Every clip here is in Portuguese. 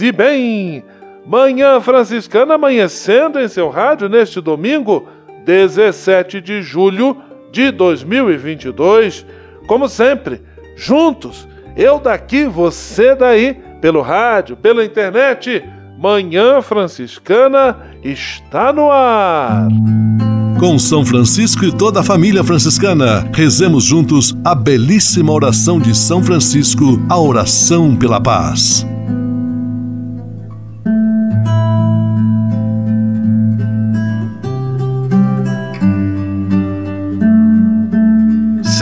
E bem. Manhã Franciscana amanhecendo em seu rádio neste domingo, 17 de julho de 2022. Como sempre, juntos, eu daqui, você daí, pelo rádio, pela internet. Manhã Franciscana está no ar. Com São Francisco e toda a família franciscana, rezemos juntos a belíssima oração de São Francisco, a oração pela paz.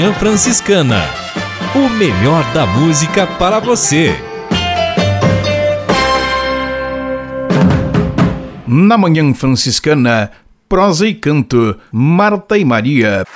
Manhã Franciscana. O melhor da música para você. Na Manhã Franciscana, prosa e canto, Marta e Maria.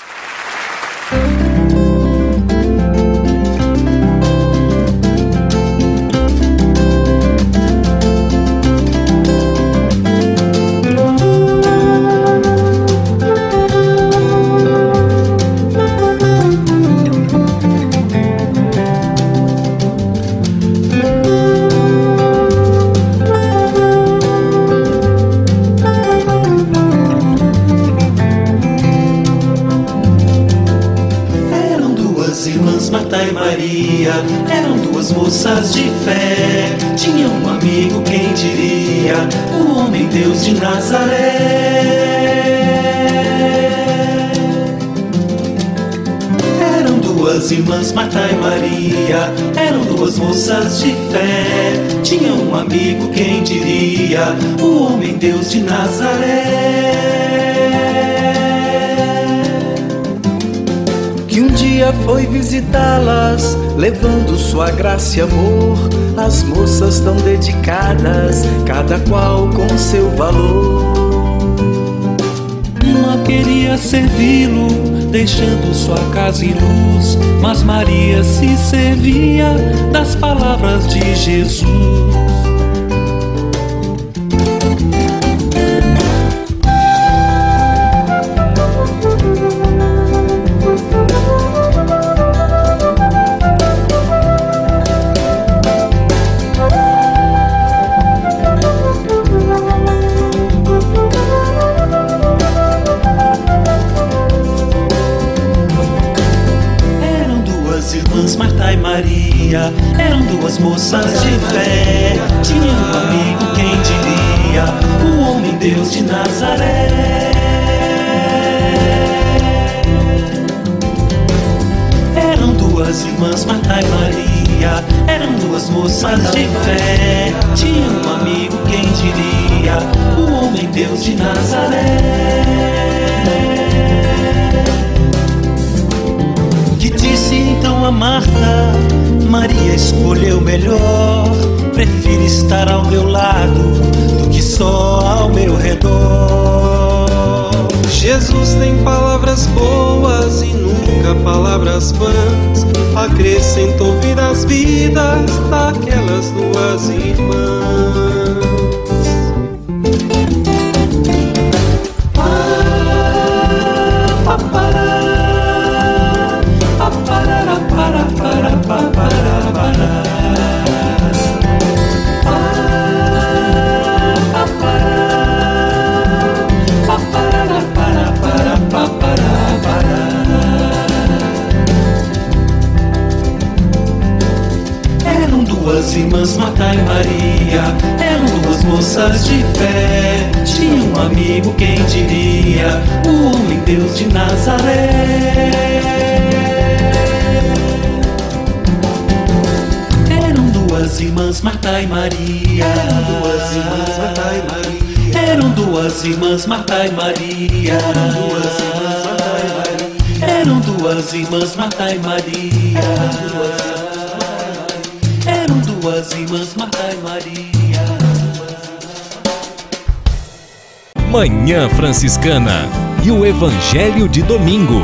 E amor. As moças tão dedicadas, cada qual com seu valor. Uma queria servi-lo, deixando sua casa em luz, mas Maria se servia das palavras de. Jesus Acrescentou vida às vidas daquelas duas irmãs Marta e Maria eram duas moças de fé. Tinha um amigo, quem diria, o homem Deus de Nazaré. Eram duas irmãs Marta e Maria. Eram duas irmãs Marta e Maria. Eram duas irmãs Marta e Maria. Eram duas irmãs Marta e Maria duas irmãs Marta e Maria. Manhã Franciscana e o Evangelho de Domingo.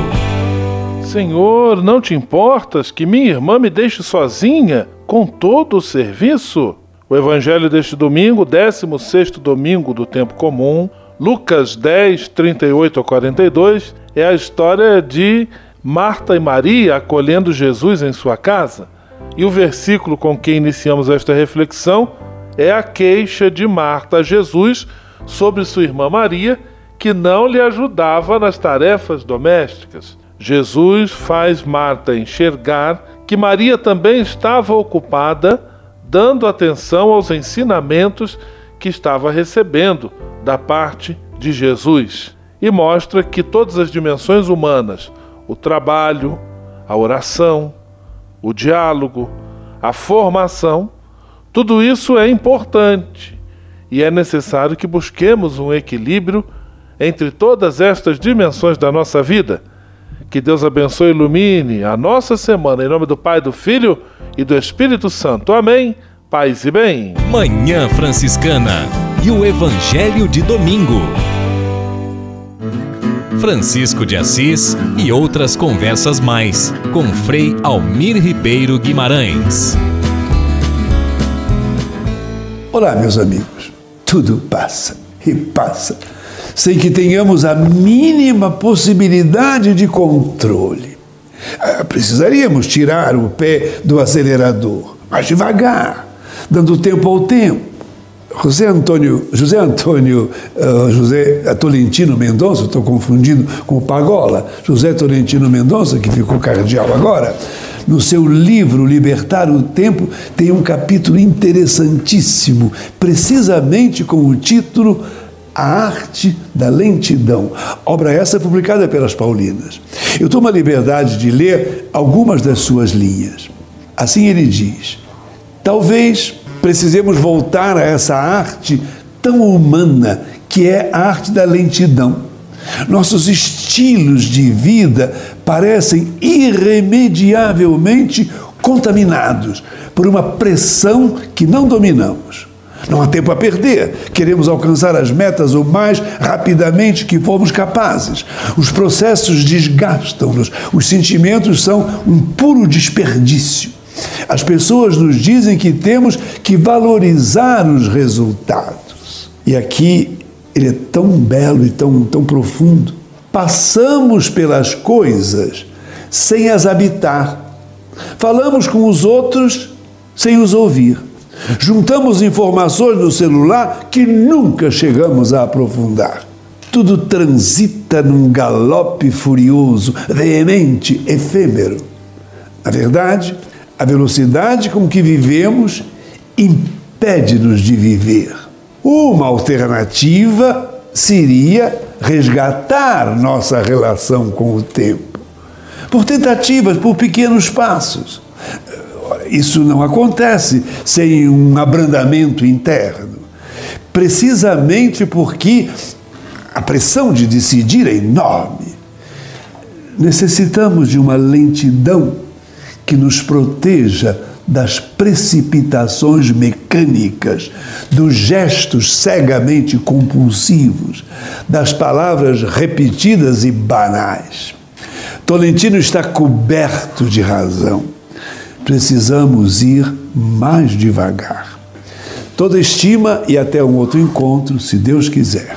Senhor, não te importas que minha irmã me deixe sozinha com todo o serviço? O Evangelho deste domingo, 16 domingo do tempo comum, Lucas 10, 38 a 42, é a história de Marta e Maria acolhendo Jesus em sua casa. E o versículo com que iniciamos esta reflexão é a queixa de Marta a Jesus sobre sua irmã Maria, que não lhe ajudava nas tarefas domésticas. Jesus faz Marta enxergar que Maria também estava ocupada dando atenção aos ensinamentos que estava recebendo da parte de Jesus e mostra que todas as dimensões humanas, o trabalho, a oração, o diálogo, a formação, tudo isso é importante e é necessário que busquemos um equilíbrio entre todas estas dimensões da nossa vida. Que Deus abençoe e ilumine a nossa semana, em nome do Pai, do Filho e do Espírito Santo. Amém. Paz e bem. Manhã Franciscana e o Evangelho de Domingo. Francisco de Assis e outras conversas mais com Frei Almir Ribeiro Guimarães. Olá, meus amigos. Tudo passa e passa sem que tenhamos a mínima possibilidade de controle. Ah, precisaríamos tirar o pé do acelerador, mas devagar, dando tempo ao tempo José Antônio, José Antônio, uh, José Tolentino Mendonça, estou confundindo com o Pagola, José Tolentino Mendonça, que ficou cardeal agora, no seu livro Libertar o Tempo, tem um capítulo interessantíssimo, precisamente com o título A Arte da Lentidão. Obra essa publicada pelas Paulinas. Eu tomo a liberdade de ler algumas das suas linhas. Assim ele diz: Talvez precisemos voltar a essa arte tão humana que é a arte da lentidão. Nossos estilos de vida parecem irremediavelmente contaminados por uma pressão que não dominamos. Não há tempo a perder. Queremos alcançar as metas o mais rapidamente que formos capazes. Os processos desgastam-nos. Os sentimentos são um puro desperdício. As pessoas nos dizem que temos que valorizar os resultados. E aqui ele é tão belo e tão, tão profundo. Passamos pelas coisas sem as habitar. Falamos com os outros sem os ouvir. Juntamos informações no celular que nunca chegamos a aprofundar. Tudo transita num galope furioso, veemente, efêmero. Na verdade, a velocidade com que vivemos impede-nos de viver. Uma alternativa seria resgatar nossa relação com o tempo, por tentativas, por pequenos passos. Isso não acontece sem um abrandamento interno, precisamente porque a pressão de decidir é enorme. Necessitamos de uma lentidão que nos proteja das precipitações mecânicas, dos gestos cegamente compulsivos, das palavras repetidas e banais. Tolentino está coberto de razão. Precisamos ir mais devagar. Toda estima e até um outro encontro, se Deus quiser.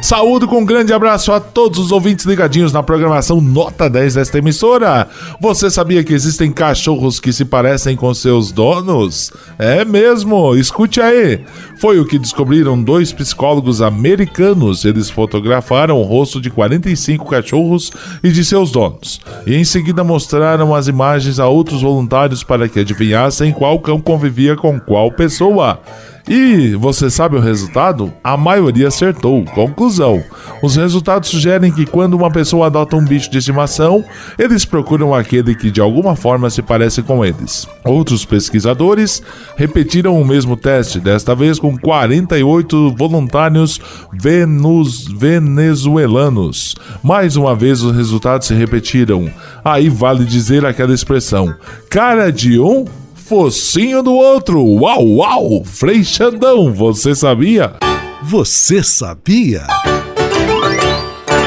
Saúdo com um grande abraço a todos os ouvintes ligadinhos na programação Nota 10 desta emissora. Você sabia que existem cachorros que se parecem com seus donos? É mesmo, escute aí. Foi o que descobriram dois psicólogos americanos. Eles fotografaram o rosto de 45 cachorros e de seus donos. E em seguida mostraram as imagens a outros voluntários para que adivinhassem qual cão convivia com qual pessoa. E você sabe o resultado? A maioria acertou. Conclusão: os resultados sugerem que quando uma pessoa adota um bicho de estimação, eles procuram aquele que de alguma forma se parece com eles. Outros pesquisadores repetiram o mesmo teste, desta vez com 48 voluntários venus, venezuelanos. Mais uma vez os resultados se repetiram. Aí vale dizer aquela expressão: cara de um focinho do outro. Uau, uau! Frei Xandão, você sabia? Você sabia?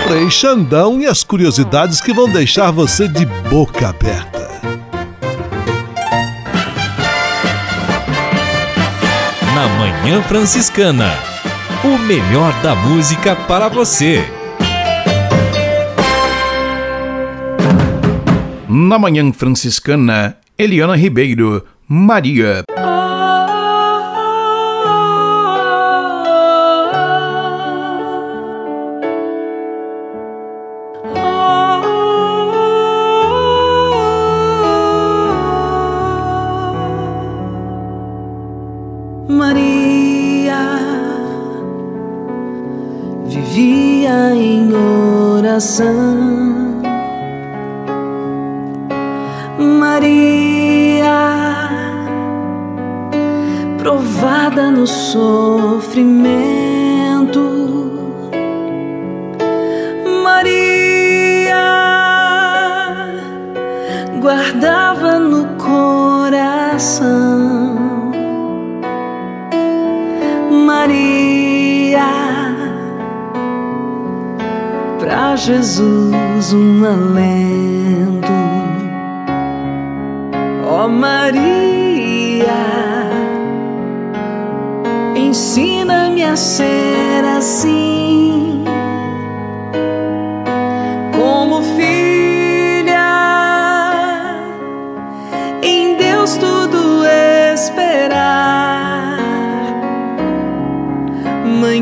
Frei Xandão e as curiosidades que vão deixar você de boca aberta. Na Manhã Franciscana, o melhor da música para você. Na Manhã Franciscana, Eliana Ribeiro. Maria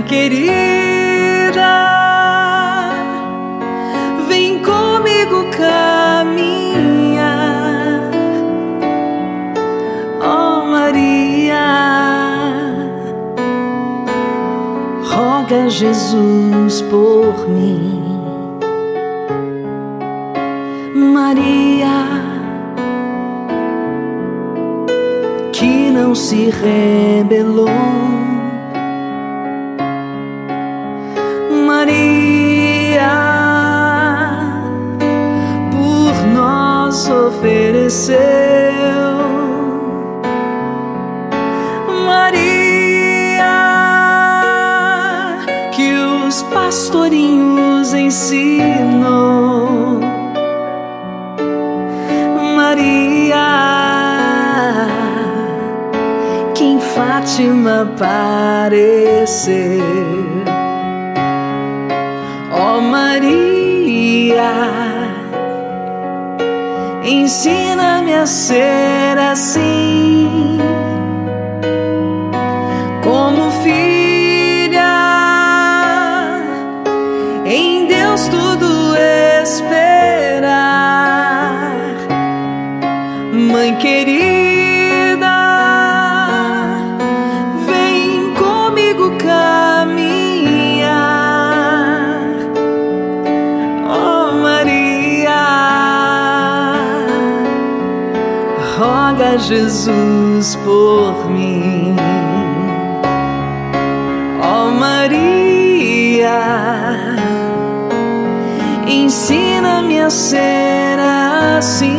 querida. Vem comigo caminhar, ó Maria. roga Jesus por mim. Maria, que não se rebelou. Ensinou. Maria, que em Fátima apareceu. Ó oh Maria, ensina-me a ser assim, Jesus por mim. Ó oh Maria, ensina-me a ser assim,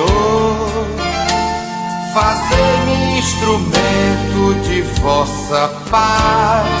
vossa paz.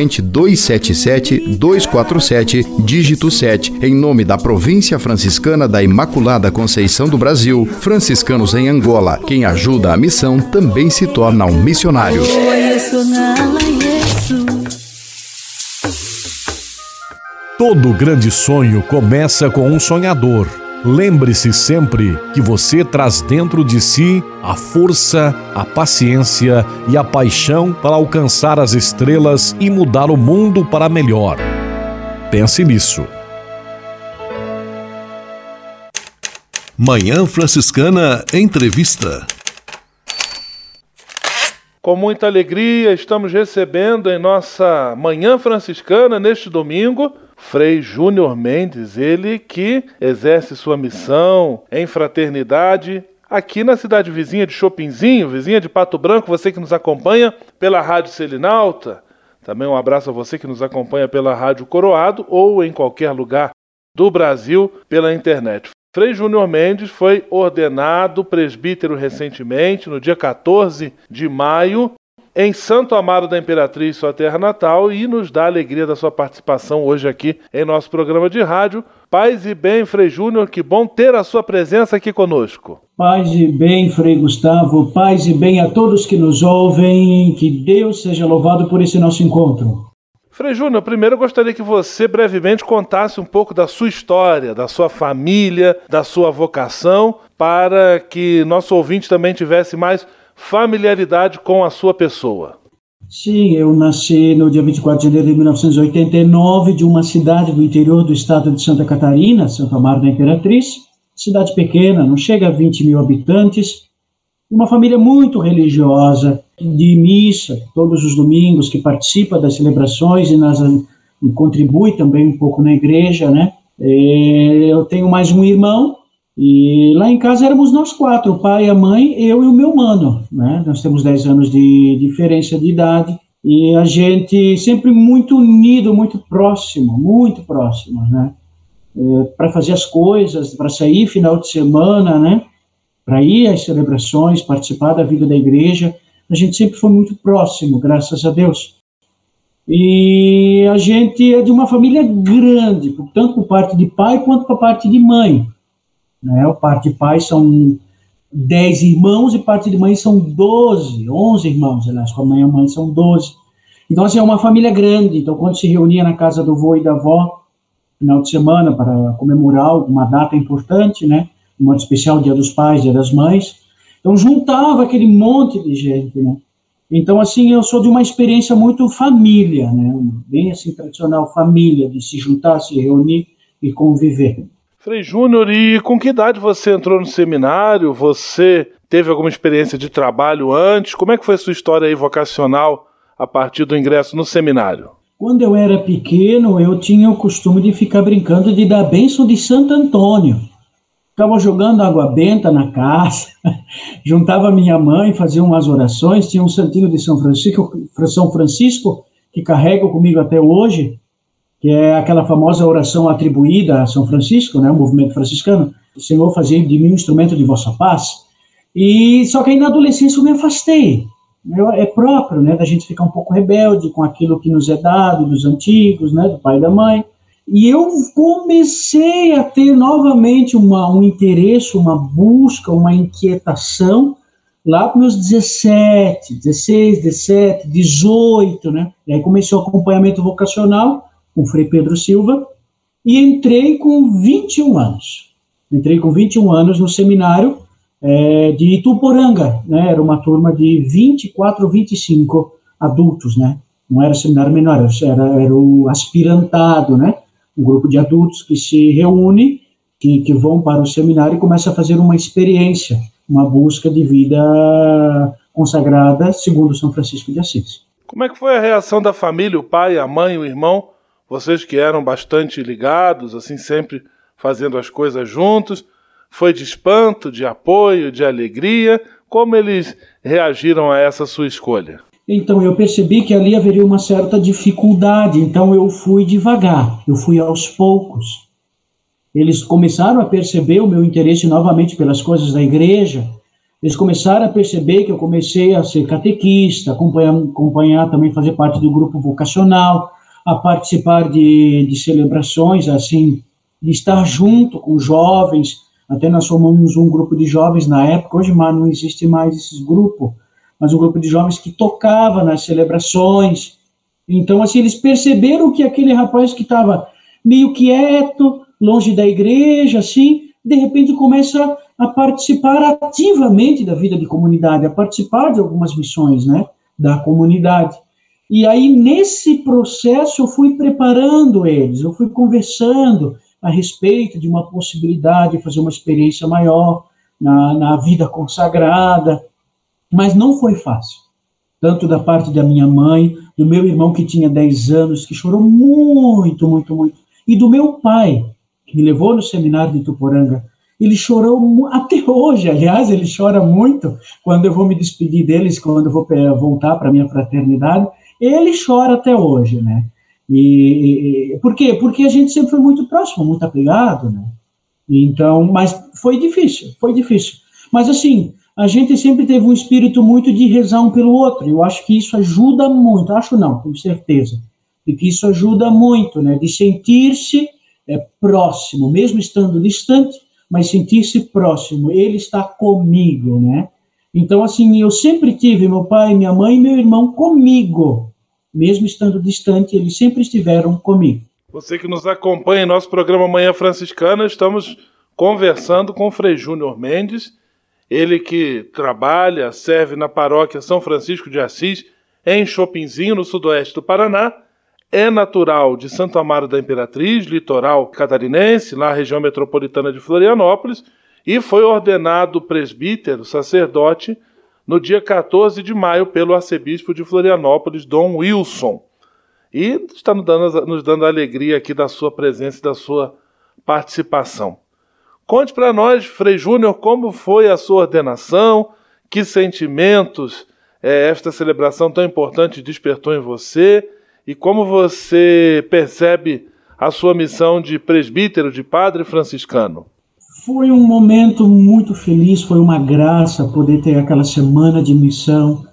corrente 277 247, dígito 7, em nome da Província Franciscana da Imaculada Conceição do Brasil, franciscanos em Angola. Quem ajuda a missão também se torna um missionário. Todo grande sonho começa com um sonhador. Lembre-se sempre que você traz dentro de si a força, a paciência e a paixão para alcançar as estrelas e mudar o mundo para melhor. Pense nisso. Manhã Franciscana Entrevista. Com muita alegria, estamos recebendo em nossa Manhã Franciscana, neste domingo, Frei Júnior Mendes, ele que exerce sua missão em fraternidade aqui na cidade vizinha de Chopinzinho, vizinha de Pato Branco, você que nos acompanha pela Rádio Selinalta. Também um abraço a você que nos acompanha pela Rádio Coroado ou em qualquer lugar do Brasil pela internet. Frei Júnior Mendes foi ordenado presbítero recentemente, no dia 14 de maio, em Santo Amaro da Imperatriz, sua terra natal, e nos dá a alegria da sua participação hoje aqui em nosso programa de rádio. Paz e bem, Frei Júnior, que bom ter a sua presença aqui conosco. Paz e bem, Frei Gustavo, paz e bem a todos que nos ouvem, que Deus seja louvado por esse nosso encontro. Frei Júnior, primeiro eu gostaria que você brevemente contasse um pouco da sua história, da sua família, da sua vocação, para que nosso ouvinte também tivesse mais familiaridade com a sua pessoa. Sim, eu nasci no dia 24 de janeiro de 1989 de uma cidade do interior do estado de Santa Catarina, Santo Amaro da Imperatriz, cidade pequena, não chega a 20 mil habitantes, uma família muito religiosa, de missa todos os domingos, que participa das celebrações e nas e contribui também um pouco na igreja, né? É, eu tenho mais um irmão e lá em casa éramos nós quatro, o pai, a mãe, eu e o meu mano, né? Nós temos 10 anos de diferença de idade e a gente sempre muito unido, muito próximo, muito próximo, né? É, para fazer as coisas, para sair final de semana, né? Para ir às celebrações, participar da vida da igreja, a gente sempre foi muito próximo, graças a Deus. E a gente é de uma família grande, tanto por parte de pai quanto por parte de mãe. Né? O parte de pai são 10 irmãos e parte de mãe são 12, 11 irmãos, aliás, com a mãe e a mãe são 12. Então, assim, é uma família grande. Então, quando se reunia na casa do avô e da avó, final de semana, para comemorar alguma data importante, né? Um especial, Dia dos Pais, Dia das Mães. Então, juntava aquele monte de gente, né? Então, assim, eu sou de uma experiência muito família, né? Bem assim, tradicional, família, de se juntar, se reunir e conviver. Frei Júnior, e com que idade você entrou no seminário? Você teve alguma experiência de trabalho antes? Como é que foi a sua história aí vocacional a partir do ingresso no seminário? Quando eu era pequeno, eu tinha o costume de ficar brincando de dar bênção de Santo Antônio ficava jogando água benta na casa, juntava minha mãe, fazia umas orações, tinha um santinho de São Francisco, São Francisco que carrego comigo até hoje, que é aquela famosa oração atribuída a São Francisco, né, o movimento franciscano, o Senhor fazia de mim um instrumento de vossa paz. E só que aí na adolescência eu me afastei. Eu, é próprio, né, da gente ficar um pouco rebelde com aquilo que nos é dado dos antigos, né, do pai e da mãe. E eu comecei a ter novamente uma, um interesse, uma busca, uma inquietação lá com meus 17, 16, 17, 18, né? E aí comecei o acompanhamento vocacional com o Frei Pedro Silva e entrei com 21 anos. Entrei com 21 anos no seminário é, de Ituporanga, né? Era uma turma de 24, 25 adultos, né? Não era seminário menor, era, era o aspirantado, né? Um grupo de adultos que se reúne, que, que vão para o seminário e começa a fazer uma experiência, uma busca de vida consagrada segundo São Francisco de Assis. Como é que foi a reação da família, o pai, a mãe, o irmão? Vocês que eram bastante ligados, assim, sempre fazendo as coisas juntos. Foi de espanto, de apoio, de alegria? Como eles reagiram a essa sua escolha? Então eu percebi que ali haveria uma certa dificuldade, então eu fui devagar, eu fui aos poucos. Eles começaram a perceber o meu interesse novamente pelas coisas da igreja, eles começaram a perceber que eu comecei a ser catequista, acompanhar, acompanhar também fazer parte do grupo vocacional, a participar de, de celebrações, assim, de estar junto com jovens. Até nós formamos um grupo de jovens na época, hoje mas não existe mais esse grupo mas um grupo de jovens que tocava nas celebrações. Então, assim, eles perceberam que aquele rapaz que estava meio quieto, longe da igreja, assim, de repente começa a participar ativamente da vida de comunidade, a participar de algumas missões, né, da comunidade. E aí, nesse processo, eu fui preparando eles, eu fui conversando a respeito de uma possibilidade de fazer uma experiência maior na, na vida consagrada, mas não foi fácil. Tanto da parte da minha mãe, do meu irmão que tinha 10 anos, que chorou muito, muito, muito, e do meu pai, que me levou no seminário de Tuporanga. Ele chorou até hoje, aliás, ele chora muito quando eu vou me despedir deles, quando eu vou voltar para minha fraternidade. Ele chora até hoje, né? E, por quê? Porque a gente sempre foi muito próximo, muito apegado, né? Então, mas foi difícil, foi difícil. Mas assim, a gente sempre teve um espírito muito de rezar um pelo outro. Eu acho que isso ajuda muito. Acho não, com certeza. E que isso ajuda muito, né? De sentir-se é, próximo, mesmo estando distante, mas sentir-se próximo. Ele está comigo, né? Então, assim, eu sempre tive meu pai, minha mãe e meu irmão comigo. Mesmo estando distante, eles sempre estiveram comigo. Você que nos acompanha em nosso programa Manhã Franciscana, estamos conversando com o Frei Júnior Mendes, ele que trabalha, serve na paróquia São Francisco de Assis, em Chopinzinho, no sudoeste do Paraná, é natural de Santo Amaro da Imperatriz, litoral catarinense, na região metropolitana de Florianópolis, e foi ordenado presbítero, sacerdote, no dia 14 de maio pelo arcebispo de Florianópolis, Dom Wilson. e está nos dando, nos dando a alegria aqui da sua presença e da sua participação. Conte para nós, Frei Júnior, como foi a sua ordenação, que sentimentos é, esta celebração tão importante despertou em você e como você percebe a sua missão de presbítero, de padre franciscano. Foi um momento muito feliz, foi uma graça poder ter aquela semana de missão,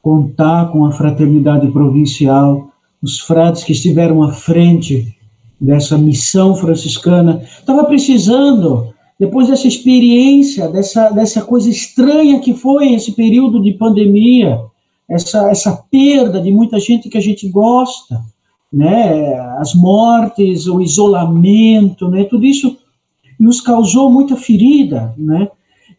contar com a fraternidade provincial, os frades que estiveram à frente dessa missão franciscana. Estava precisando, depois dessa experiência, dessa, dessa coisa estranha que foi esse período de pandemia, essa, essa perda de muita gente que a gente gosta, né? as mortes, o isolamento, né? tudo isso nos causou muita ferida, né?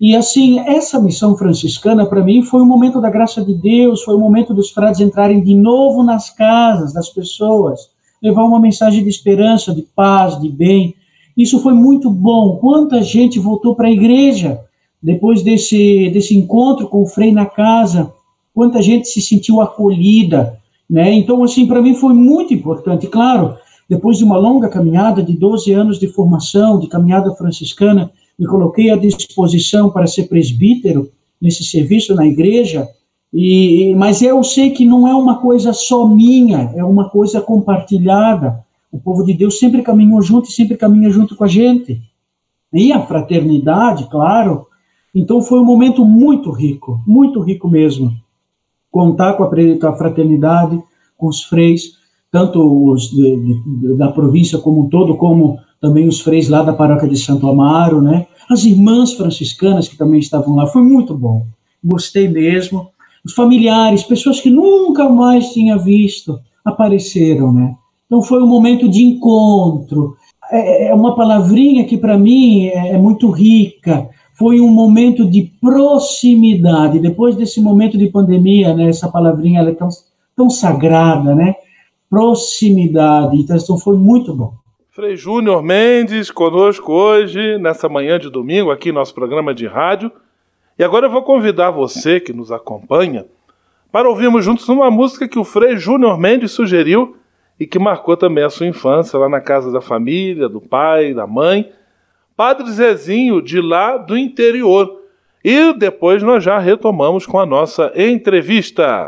E assim, essa missão franciscana para mim foi um momento da graça de Deus, foi o um momento dos frades entrarem de novo nas casas das pessoas, levar uma mensagem de esperança, de paz, de bem. Isso foi muito bom. Quanta gente voltou para a igreja depois desse, desse encontro com o Frei na casa, quanta gente se sentiu acolhida, né? Então, assim, para mim foi muito importante. Claro, depois de uma longa caminhada de 12 anos de formação, de caminhada franciscana, me coloquei à disposição para ser presbítero nesse serviço na igreja, e, mas eu sei que não é uma coisa só minha, é uma coisa compartilhada. O povo de Deus sempre caminhou junto e sempre caminha junto com a gente. E a fraternidade, claro. Então foi um momento muito rico, muito rico mesmo. Contar com a, fraternidade, com os freis, tanto os de, de, da província como um todo, como também os freis lá da paróquia de Santo Amaro, né? As irmãs franciscanas que também estavam lá, foi muito bom. Gostei mesmo. Os familiares, pessoas que nunca mais tinha visto, apareceram, né? Então foi um momento de encontro. É, é uma palavrinha que para mim é, é muito rica. Foi um momento de proximidade. Depois desse momento de pandemia, né? Essa palavrinha é tão, tão sagrada, né? Proximidade. Então foi muito bom. Frei Júnior Mendes conosco hoje, nessa manhã de domingo, aqui no nosso programa de rádio. E agora eu vou convidar você que nos acompanha para ouvirmos juntos uma música que o Frei Júnior Mendes sugeriu e que marcou também a sua infância lá na casa da família, do pai, da mãe. Padre Zezinho, de lá do interior. E depois nós já retomamos com a nossa entrevista.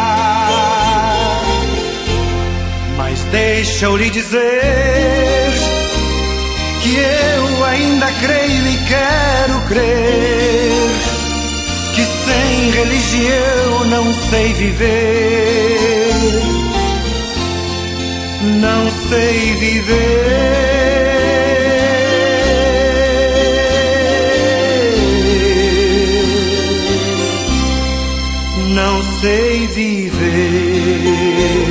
Deixa eu lhe dizer que eu ainda creio e quero crer que sem religião não sei viver. Não sei viver. Não sei viver.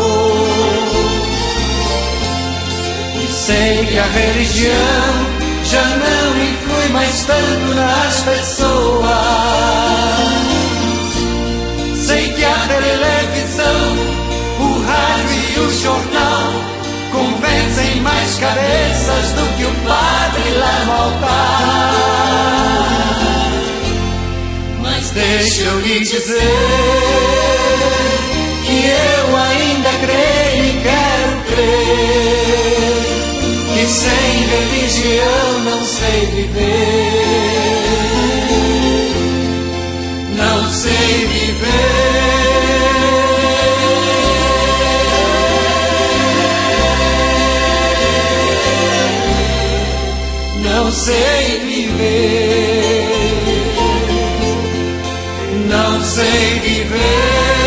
sei que a religião já não influi mais tanto nas pessoas. Sei que a televisão, o rádio e o jornal convencem mais cabeças do que o padre lá no altar. Mas deixa eu lhe dizer que eu ainda creio e quero crer que sem religião não sei viver. Não sei viver. Não sei viver. Não sei viver.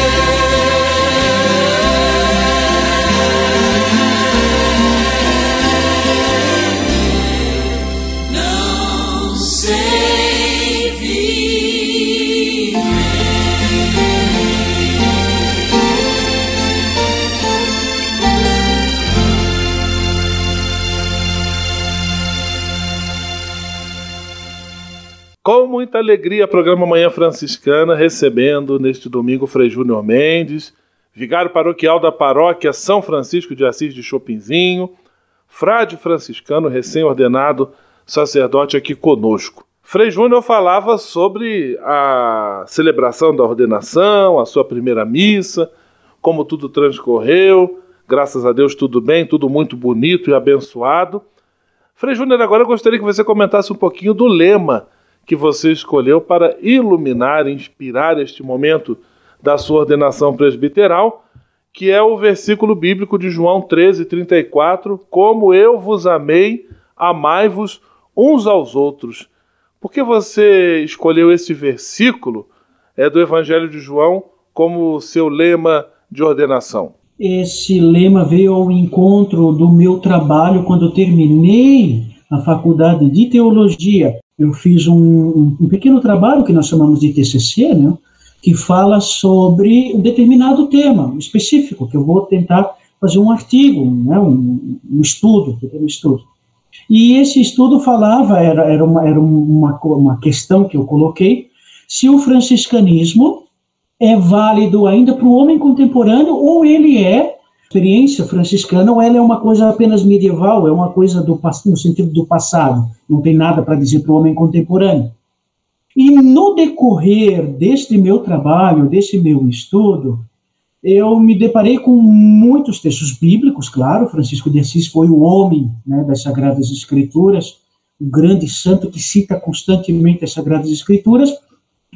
Muita alegria, programa Manhã Franciscana, recebendo neste domingo Frei Júnior Mendes, vigário paroquial da paróquia São Francisco de Assis de Chopinzinho, frade franciscano recém-ordenado sacerdote aqui conosco. Frei Júnior falava sobre a celebração da ordenação, a sua primeira missa, como tudo transcorreu, graças a Deus tudo bem, tudo muito bonito e abençoado. Frei Júnior, agora eu gostaria que você comentasse um pouquinho do lema que você escolheu para iluminar, inspirar este momento da sua ordenação presbiteral, que é o versículo bíblico de João 13, 34, como eu vos amei, amai-vos uns aos outros. Por que você escolheu esse versículo é, do Evangelho de João como seu lema de ordenação? Esse lema veio ao encontro do meu trabalho quando eu terminei a faculdade de teologia. Eu fiz um, um pequeno trabalho que nós chamamos de TCC, né? que fala sobre um determinado tema específico, que eu vou tentar fazer um artigo, né? um, um estudo, um estudo. E esse estudo falava, era, era, uma, era uma, uma questão que eu coloquei, se o franciscanismo é válido ainda para o homem contemporâneo ou ele é experiência franciscana ou ela é uma coisa apenas medieval, é uma coisa do no sentido do passado, não tem nada para dizer para o homem contemporâneo. E no decorrer deste meu trabalho, desse meu estudo, eu me deparei com muitos textos bíblicos, claro, Francisco de Assis foi o homem né, das Sagradas Escrituras, o grande santo que cita constantemente as Sagradas Escrituras,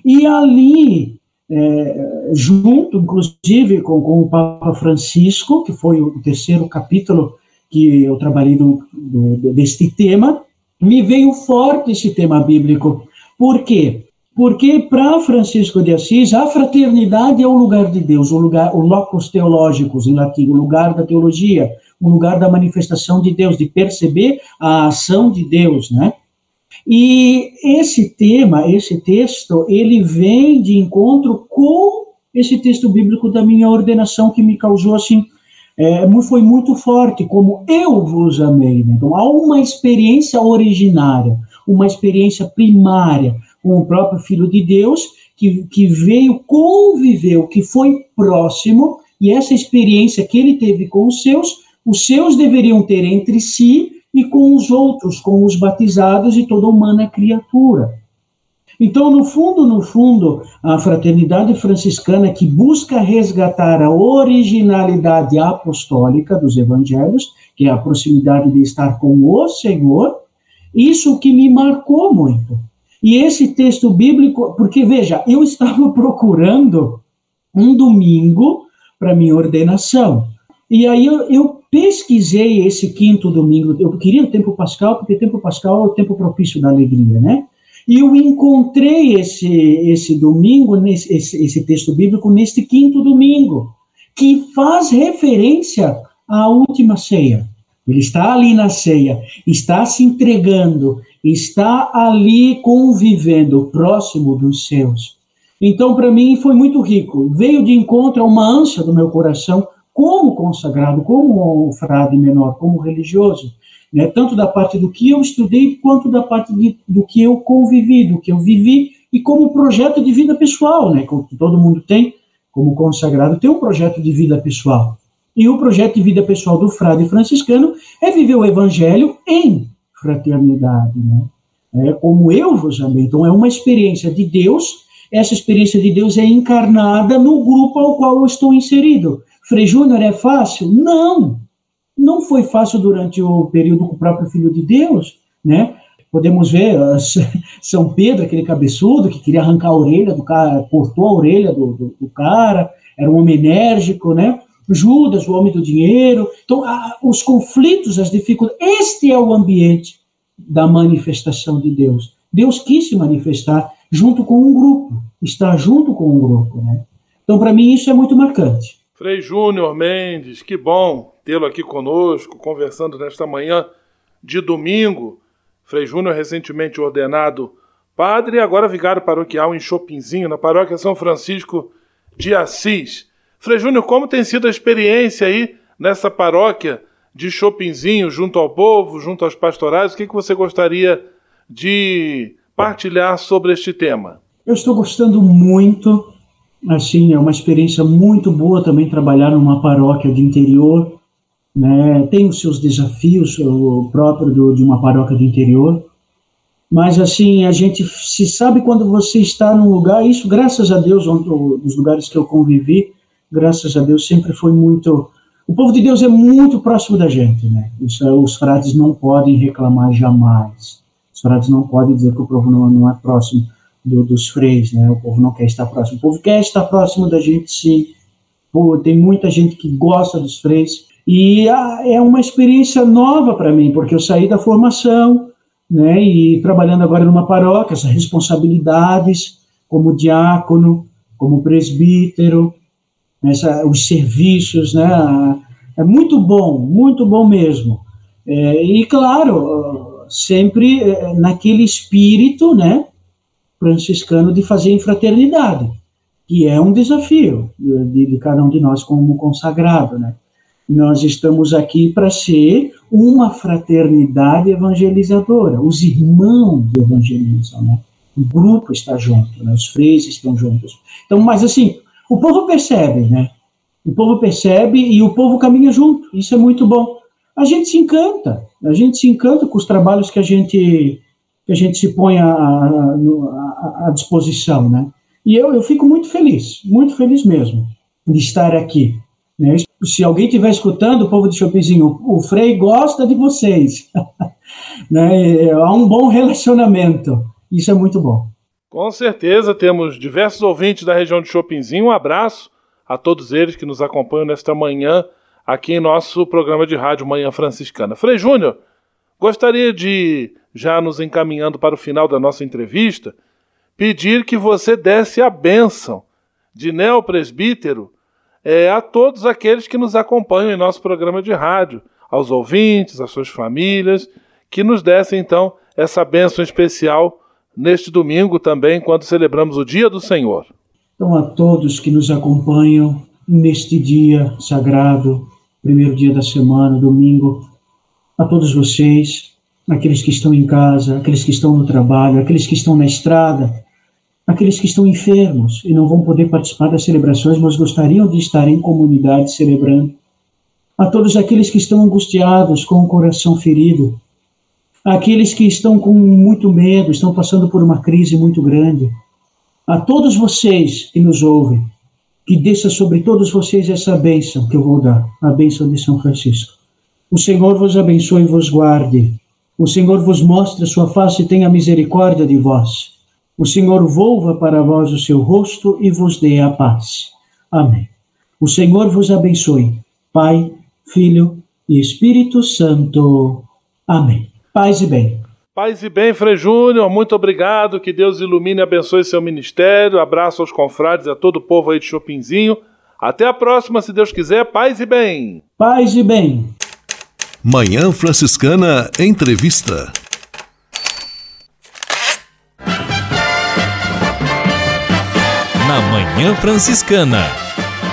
e ali é, junto, inclusive, com, com, o Papa Francisco, que foi o terceiro capítulo que eu trabalhei do, deste tema, me veio forte esse tema bíblico. Por quê? Porque para Francisco de Assis, a fraternidade é o lugar de Deus, o lugar, o locus teológicos em latim, o lugar da teologia, o lugar da manifestação de Deus, de perceber a ação de Deus, né? E esse tema, esse texto, ele vem de encontro com esse texto bíblico da minha ordenação que me causou assim, é, foi muito forte, como eu vos amei. Né? Então há uma experiência originária, uma experiência primária com o próprio Filho de Deus que, que veio, conviveu, que foi próximo, e essa experiência que ele teve com os seus, os seus deveriam ter entre si e com os outros, com os batizados e toda humana criatura. Então, no fundo, no fundo, a fraternidade franciscana que busca resgatar a originalidade apostólica dos evangelhos, que é a proximidade de estar com o Senhor, isso que me marcou muito. E esse texto bíblico, porque veja, eu estava procurando um domingo para minha ordenação. E aí eu, eu, pesquisei esse quinto domingo. Eu queria o tempo pascal, porque o tempo pascal é o tempo propício da alegria, né? E eu encontrei esse, esse domingo, nesse, esse, esse texto bíblico, neste quinto domingo, que faz referência à última ceia. Ele está ali na ceia, está se entregando, está ali convivendo próximo dos seus. Então, para mim, foi muito rico. Veio de encontro a uma ânsia do meu coração, como consagrado, como frade menor, como religioso, né? tanto da parte do que eu estudei, quanto da parte de, do que eu convivi, do que eu vivi, e como projeto de vida pessoal, né? todo mundo tem, como consagrado, tem um projeto de vida pessoal. E o projeto de vida pessoal do frade franciscano é viver o evangelho em fraternidade, né? É como eu vos amei. Então é uma experiência de Deus. Essa experiência de Deus é encarnada no grupo ao qual eu estou inserido. Frei Júnior é fácil? Não não foi fácil durante o período com o próprio Filho de Deus, né? Podemos ver uh, São Pedro, aquele cabeçudo que queria arrancar a orelha do cara, cortou a orelha do, do, do cara, era um homem enérgico, né? Judas, o homem do dinheiro. Então, os conflitos, as dificuldades, este é o ambiente da manifestação de Deus. Deus quis se manifestar junto com um grupo, estar junto com um grupo, né? Então, para mim, isso é muito marcante. Frei Júnior Mendes, que bom tê-lo aqui conosco, conversando nesta manhã de domingo. Frei Júnior, recentemente ordenado padre e agora vigário paroquial em Chopinzinho, na paróquia São Francisco de Assis. Frei Júnior, como tem sido a experiência aí nessa paróquia de Chopinzinho, junto ao povo, junto aos pastorais? O que, que você gostaria de partilhar sobre este tema? Eu estou gostando muito, assim, é uma experiência muito boa também trabalhar numa paróquia de interior, né? Tem os seus desafios, o próprio do, de uma paróquia do interior, mas assim, a gente se sabe quando você está num lugar, isso graças a Deus, onde, nos lugares que eu convivi, graças a Deus sempre foi muito. O povo de Deus é muito próximo da gente, né? Isso, os frades não podem reclamar jamais. Os frades não podem dizer que o povo não, não é próximo do, dos freis, né? O povo não quer estar próximo. O povo quer estar próximo da gente, sim. Pô, tem muita gente que gosta dos freis, e ah, é uma experiência nova para mim, porque eu saí da formação, né, e trabalhando agora numa paróquia, essas responsabilidades como diácono, como presbítero, essa, os serviços, né, é muito bom, muito bom mesmo. É, e claro, sempre é, naquele espírito, né, franciscano de fazer em fraternidade, que é um desafio de, de cada um de nós como consagrado, né. Nós estamos aqui para ser uma fraternidade evangelizadora. Os irmãos evangelizam, né? O grupo está junto, né? os freios estão juntos. Então, mas assim, o povo percebe, né? O povo percebe e o povo caminha junto. Isso é muito bom. A gente se encanta, a gente se encanta com os trabalhos que a gente que a gente se põe à, disposição, né? E eu, eu fico muito feliz, muito feliz mesmo de estar aqui. Né? Se alguém estiver escutando, o povo de Chopizinho, o Frei gosta de vocês. né? Há um bom relacionamento. Isso é muito bom. Com certeza, temos diversos ouvintes da região de Chopinzinho. Um abraço a todos eles que nos acompanham nesta manhã aqui em nosso programa de rádio Manhã Franciscana. Frei Júnior, gostaria de, já nos encaminhando para o final da nossa entrevista, pedir que você desse a bênção de neopresbítero é, a todos aqueles que nos acompanham em nosso programa de rádio, aos ouvintes, às suas famílias, que nos dessem então essa bênção especial neste domingo também, quando celebramos o Dia do Senhor. Então, a todos que nos acompanham neste dia sagrado, primeiro dia da semana, domingo, a todos vocês, aqueles que estão em casa, aqueles que estão no trabalho, aqueles que estão na estrada, aqueles que estão enfermos e não vão poder participar das celebrações, mas gostariam de estar em comunidade celebrando. A todos aqueles que estão angustiados, com o coração ferido, aqueles que estão com muito medo, estão passando por uma crise muito grande. A todos vocês que nos ouvem, que desça sobre todos vocês essa bênção que eu vou dar, a bênção de São Francisco. O Senhor vos abençoe e vos guarde. O Senhor vos mostre a sua face e tenha misericórdia de vós. O Senhor volva para vós o seu rosto e vos dê a paz. Amém. O Senhor vos abençoe, Pai Filho e Espírito Santo. Amém. Paz e bem. Paz e bem, Frei Júnior, muito obrigado. Que Deus ilumine e abençoe seu ministério. Abraço aos confrades e a todo o povo aí de Chopinzinho. Até a próxima, se Deus quiser. Paz e bem. Paz e bem. Manhã Franciscana Entrevista. Na Manhã Franciscana.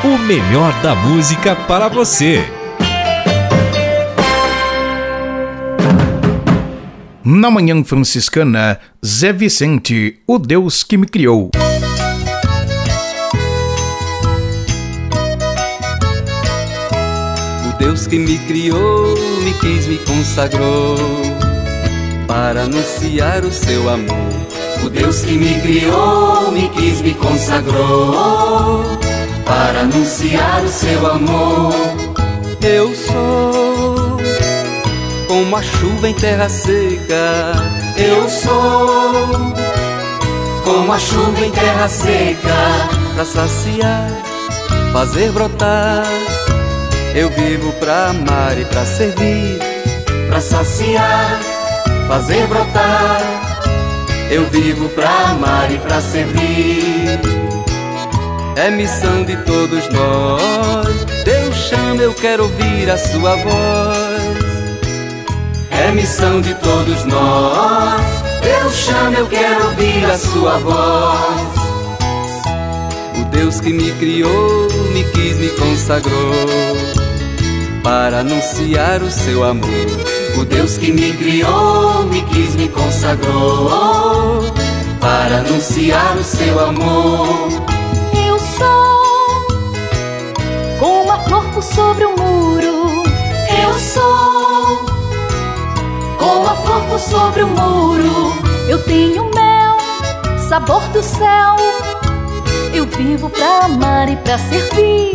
O melhor da música para você. Na Manhã Franciscana, Zé Vicente, o Deus que me criou. O Deus que me criou, me quis, me consagrou para anunciar o seu amor. O Deus que me criou, me quis, me consagrou para anunciar o seu amor. Eu sou como a chuva em terra seca. Eu sou como a chuva em terra seca para saciar, fazer brotar. Eu vivo pra amar e pra servir, pra saciar, fazer brotar. Eu vivo pra amar e pra servir. É missão de todos nós. Deus chama, eu quero ouvir a sua voz. É missão de todos nós. Deus chama, eu quero ouvir a sua voz. O Deus que me criou, me quis, me consagrou para anunciar o seu amor. O Deus que me criou, me quis, me consagrou para anunciar o seu amor. Eu sou como uma flor por sobre o muro. Eu sou como a flor por sobre o muro. Eu tenho mel, sabor do céu. Eu vivo pra amar e pra servir.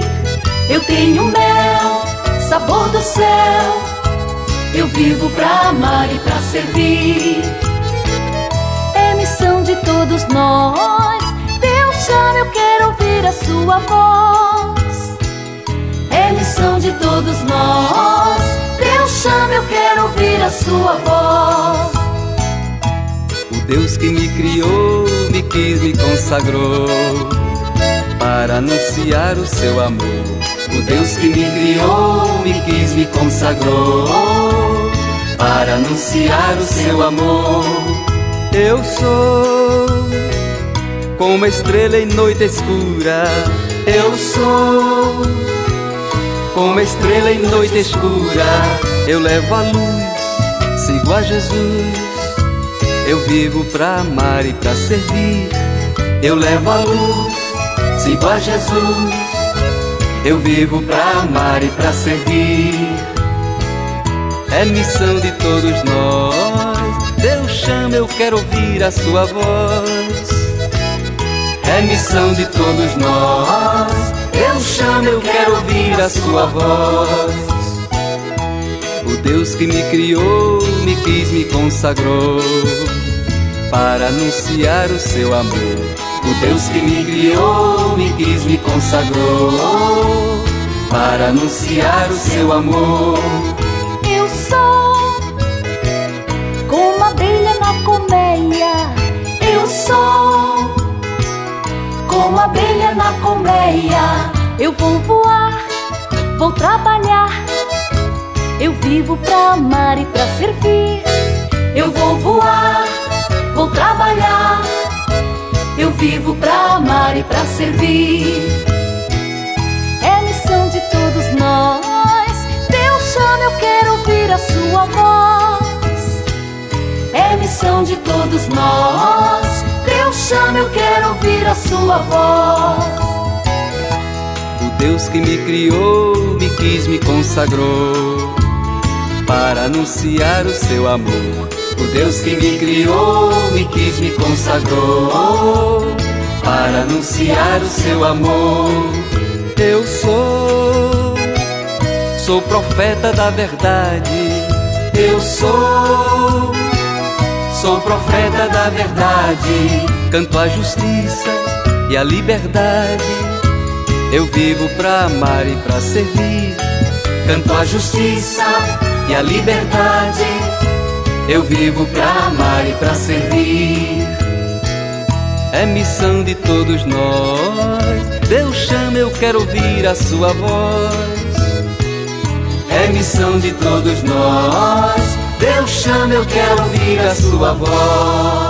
Eu tenho mel, sabor do céu. Eu vivo pra amar e pra servir. É missão de todos nós. Deus chama, eu quero ouvir a sua voz. É missão de todos nós. Deus chama, eu quero ouvir a sua voz. O Deus que me criou, me quis, me consagrou para anunciar o seu amor. O Deus que me criou, me quis, me consagrou para anunciar o seu amor. Eu sou como uma estrela em noite escura. Eu sou como uma estrela em noite escura. Eu levo a luz, sigo a Jesus. Eu vivo pra amar e pra servir. Eu levo a luz, sigo a Jesus. Eu vivo pra amar e pra servir. É missão de todos nós. Deus chama, eu quero ouvir a sua voz. É missão de todos nós. Deus chama, eu quero ouvir a sua voz. O Deus que me criou, me quis, me consagrou para anunciar o seu amor. O Deus que me criou, me quis, me consagrou para anunciar o seu amor. Eu sou como abelha na colmeia. Eu sou como abelha na colmeia. Eu vou voar, vou trabalhar. Eu vivo pra amar e pra servir. Eu vou voar, vou trabalhar. Eu vivo pra amar e pra servir. É missão de todos nós. Deus chama, eu quero ouvir a sua voz. É missão de todos nós. Deus chama, eu quero ouvir a sua voz. O Deus que me criou, me quis, me consagrou para anunciar o seu amor. O Deus que me criou, me quis, me consagrou para anunciar o seu amor. Eu sou, sou profeta da verdade. Eu sou, sou profeta da verdade. Canto a justiça e a liberdade. Eu vivo pra amar e pra servir. canto a justiça e a liberdade. Eu vivo pra amar e pra servir. É missão de todos nós. Deus chama, eu quero ouvir a sua voz. É missão de todos nós. Deus chama, eu quero ouvir a sua voz.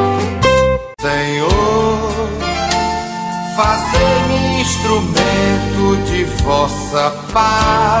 Vossa paz.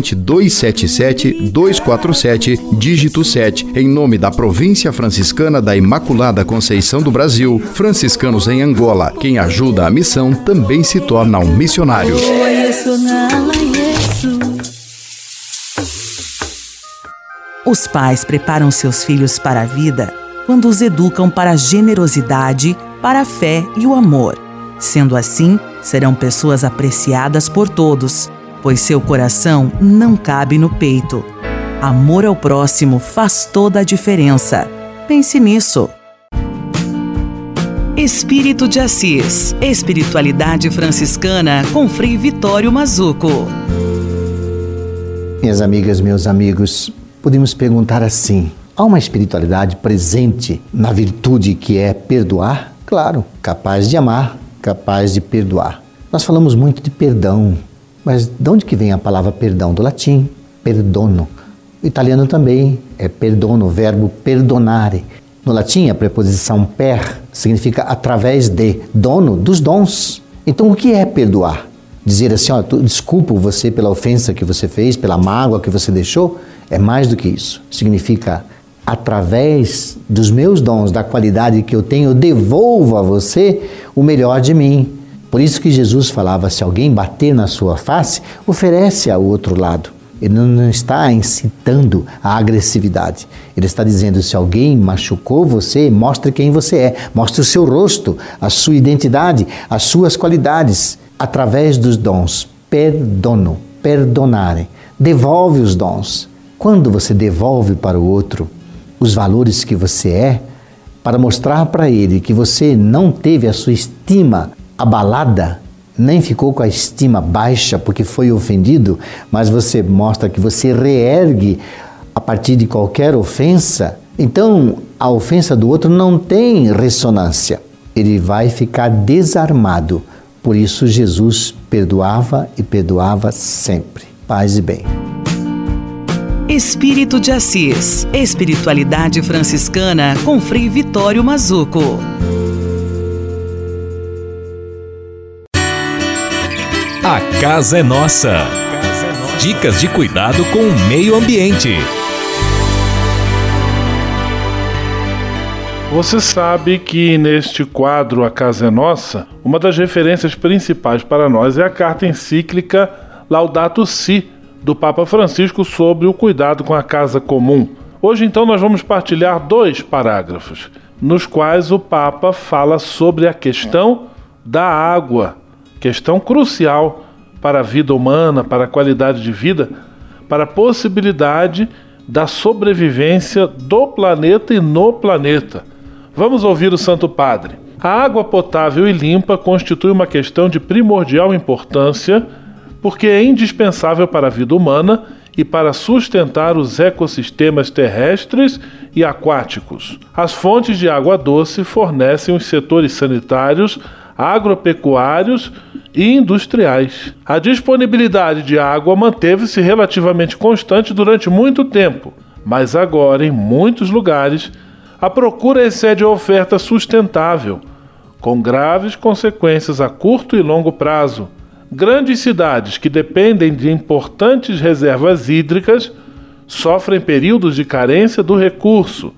277-247, dígito 7, em nome da Província Franciscana da Imaculada Conceição do Brasil, franciscanos em Angola. Quem ajuda a missão também se torna um missionário. Os pais preparam seus filhos para a vida quando os educam para a generosidade, para a fé e o amor. Sendo assim, serão pessoas apreciadas por todos pois seu coração não cabe no peito. Amor ao próximo faz toda a diferença. Pense nisso. Espírito de Assis. Espiritualidade franciscana com Frei Vitório Mazuco. Minhas amigas, meus amigos, podemos perguntar assim: há uma espiritualidade presente na virtude que é perdoar? Claro, capaz de amar, capaz de perdoar. Nós falamos muito de perdão, mas de onde que vem a palavra perdão? Do latim, perdono. O italiano também é perdono, verbo perdonare. No latim, a preposição per significa através de, dono dos dons. Então, o que é perdoar? Dizer assim, ó, desculpo você pela ofensa que você fez, pela mágoa que você deixou, é mais do que isso. Significa através dos meus dons, da qualidade que eu tenho, eu devolvo a você o melhor de mim. Por isso que Jesus falava: se alguém bater na sua face, oferece ao outro lado. Ele não está incitando a agressividade. Ele está dizendo: se alguém machucou você, mostre quem você é, mostre o seu rosto, a sua identidade, as suas qualidades, através dos dons. Perdono, perdonare. Devolve os dons. Quando você devolve para o outro os valores que você é, para mostrar para ele que você não teve a sua estima abalada, nem ficou com a estima baixa porque foi ofendido, mas você mostra que você reergue a partir de qualquer ofensa, então a ofensa do outro não tem ressonância. Ele vai ficar desarmado. Por isso Jesus perdoava e perdoava sempre. Paz e bem. Espírito de Assis. Espiritualidade franciscana com Frei Vitório Mazuco. A casa é nossa. Dicas de cuidado com o meio ambiente. Você sabe que neste quadro A Casa é Nossa, uma das referências principais para nós é a carta encíclica Laudato Si, do Papa Francisco sobre o cuidado com a casa comum. Hoje, então, nós vamos partilhar dois parágrafos, nos quais o Papa fala sobre a questão da água, questão crucial para a vida humana, para a qualidade de vida, para a possibilidade da sobrevivência do planeta e no planeta. Vamos ouvir o Santo Padre. A água potável e limpa constitui uma questão de primordial importância porque é indispensável para a vida humana e para sustentar os ecossistemas terrestres e aquáticos. As fontes de água doce fornecem os setores sanitários, agropecuários e industriais. A disponibilidade de água manteve-se relativamente constante durante muito tempo, mas agora, em muitos lugares, a procura excede a oferta sustentável, com graves consequências a curto e longo prazo. Grandes cidades que dependem de importantes reservas hídricas sofrem períodos de carência do recurso,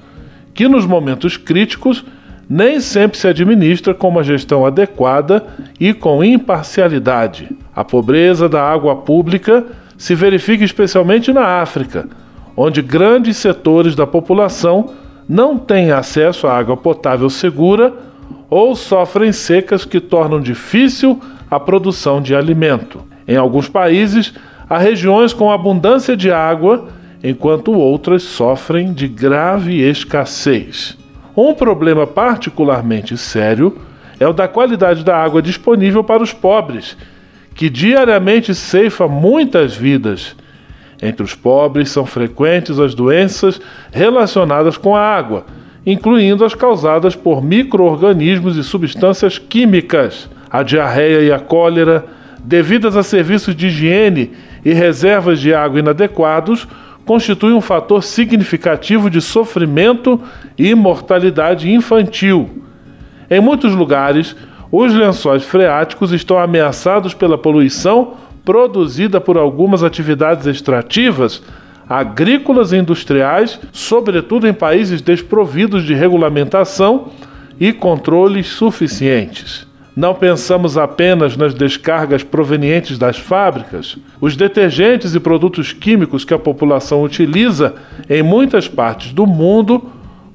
que nos momentos críticos nem sempre se administra com uma gestão adequada e com imparcialidade. A pobreza da água pública se verifica especialmente na África, onde grandes setores da população não têm acesso à água potável segura ou sofrem secas que tornam difícil a produção de alimento. Em alguns países, há regiões com abundância de água, enquanto outras sofrem de grave escassez. Um problema particularmente sério é o da qualidade da água disponível para os pobres, que diariamente ceifa muitas vidas. Entre os pobres são frequentes as doenças relacionadas com a água, incluindo as causadas por microorganismos e substâncias químicas, a diarreia e a cólera, devidas a serviços de higiene e reservas de água inadequados, constituem um fator significativo de sofrimento e mortalidade infantil. Em muitos lugares, os lençóis freáticos estão ameaçados pela poluição produzida por algumas atividades extrativas, agrícolas e industriais, sobretudo em países desprovidos de regulamentação e controles suficientes. Não pensamos apenas nas descargas provenientes das fábricas. Os detergentes e produtos químicos que a população utiliza em muitas partes do mundo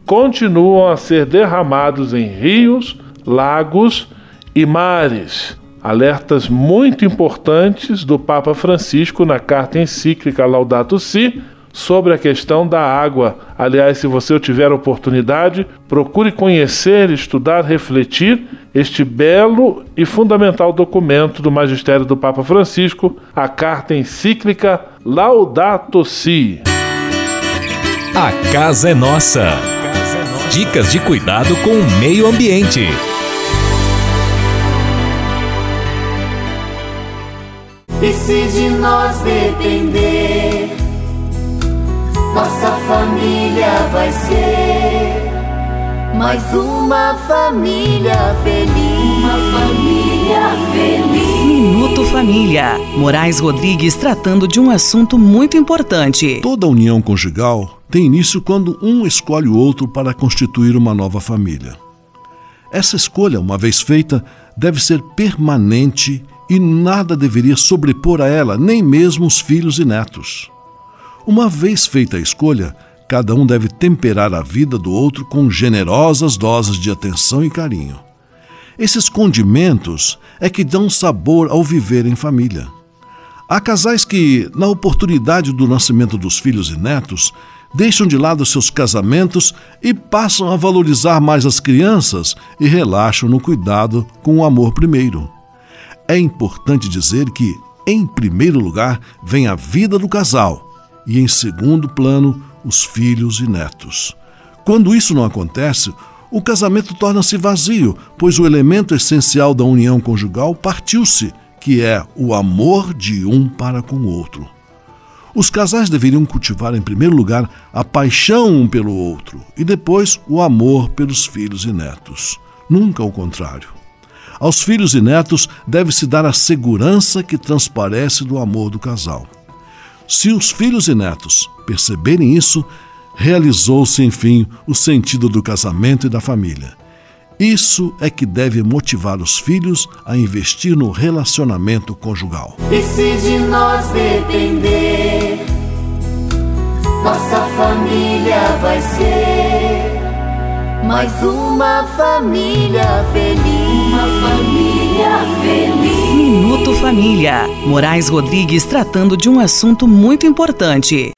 continuam a ser derramados em rios, lagos e mares alertas muito importantes do Papa Francisco na carta encíclica Laudato Si sobre a questão da água. Aliás, se você tiver oportunidade, procure conhecer, estudar, refletir este belo e fundamental documento do magistério do Papa Francisco, a carta encíclica Laudato Si. A casa é nossa. Dicas de cuidado com o meio ambiente. E se de nós depender, nossa família vai ser mais uma família feliz. Uma família feliz. Minuto Família. Moraes Rodrigues tratando de um assunto muito importante. Toda união conjugal tem início quando um escolhe o outro para constituir uma nova família. Essa escolha, uma vez feita, deve ser permanente e nada deveria sobrepor a ela, nem mesmo os filhos e netos. Uma vez feita a escolha, cada um deve temperar a vida do outro com generosas doses de atenção e carinho. Esses condimentos é que dão sabor ao viver em família. Há casais que, na oportunidade do nascimento dos filhos e netos, deixam de lado seus casamentos e passam a valorizar mais as crianças e relaxam no cuidado com o amor primeiro. É importante dizer que, em primeiro lugar, vem a vida do casal e, em segundo plano, os filhos e netos. Quando isso não acontece, o casamento torna-se vazio, pois o elemento essencial da união conjugal partiu-se, que é o amor de um para com o outro. Os casais deveriam cultivar, em primeiro lugar, a paixão um pelo outro e depois o amor pelos filhos e netos. Nunca o contrário. Aos filhos e netos deve-se dar a segurança que transparece do amor do casal. Se os filhos e netos perceberem isso, realizou-se, enfim, o sentido do casamento e da família. Isso é que deve motivar os filhos a investir no relacionamento conjugal. E se de nós depender, nossa família vai ser mais uma família feliz. Uma família. Minuto Família. Moraes Rodrigues tratando de um assunto muito importante.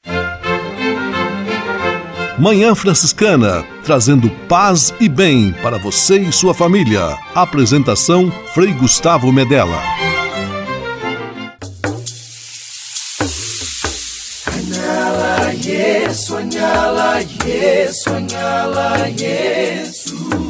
Manhã Franciscana, trazendo paz e bem para você e sua família. Apresentação Frei Gustavo Medella. Yes.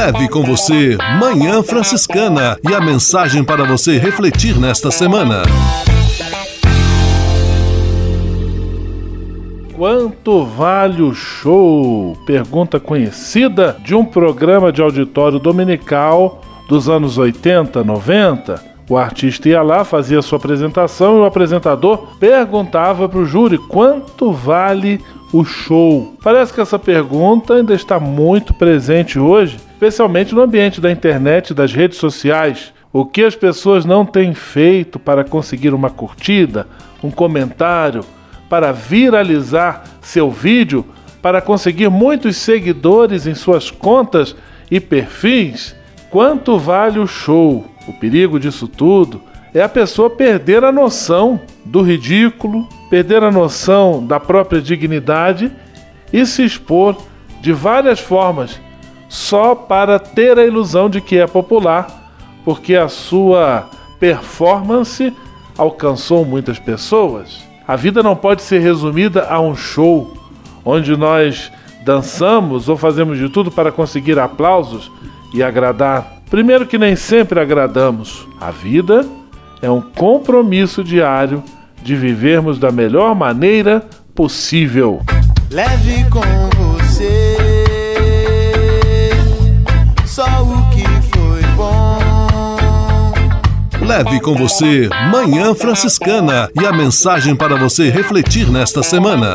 Leve com você Manhã Franciscana e a mensagem para você refletir nesta semana. Quanto vale o show? Pergunta conhecida de um programa de auditório dominical dos anos 80, 90. O artista ia lá, fazia sua apresentação e o apresentador perguntava para o júri quanto vale o show. Parece que essa pergunta ainda está muito presente hoje, especialmente no ambiente da internet e das redes sociais. O que as pessoas não têm feito para conseguir uma curtida, um comentário, para viralizar seu vídeo, para conseguir muitos seguidores em suas contas e perfis? Quanto vale o show? O perigo disso tudo é a pessoa perder a noção do ridículo, perder a noção da própria dignidade e se expor de várias formas só para ter a ilusão de que é popular, porque a sua performance alcançou muitas pessoas. A vida não pode ser resumida a um show onde nós dançamos ou fazemos de tudo para conseguir aplausos e agradar. Primeiro, que nem sempre agradamos. A vida é um compromisso diário de vivermos da melhor maneira possível. Leve com você só o que foi bom. Leve com você Manhã Franciscana e a mensagem para você refletir nesta semana.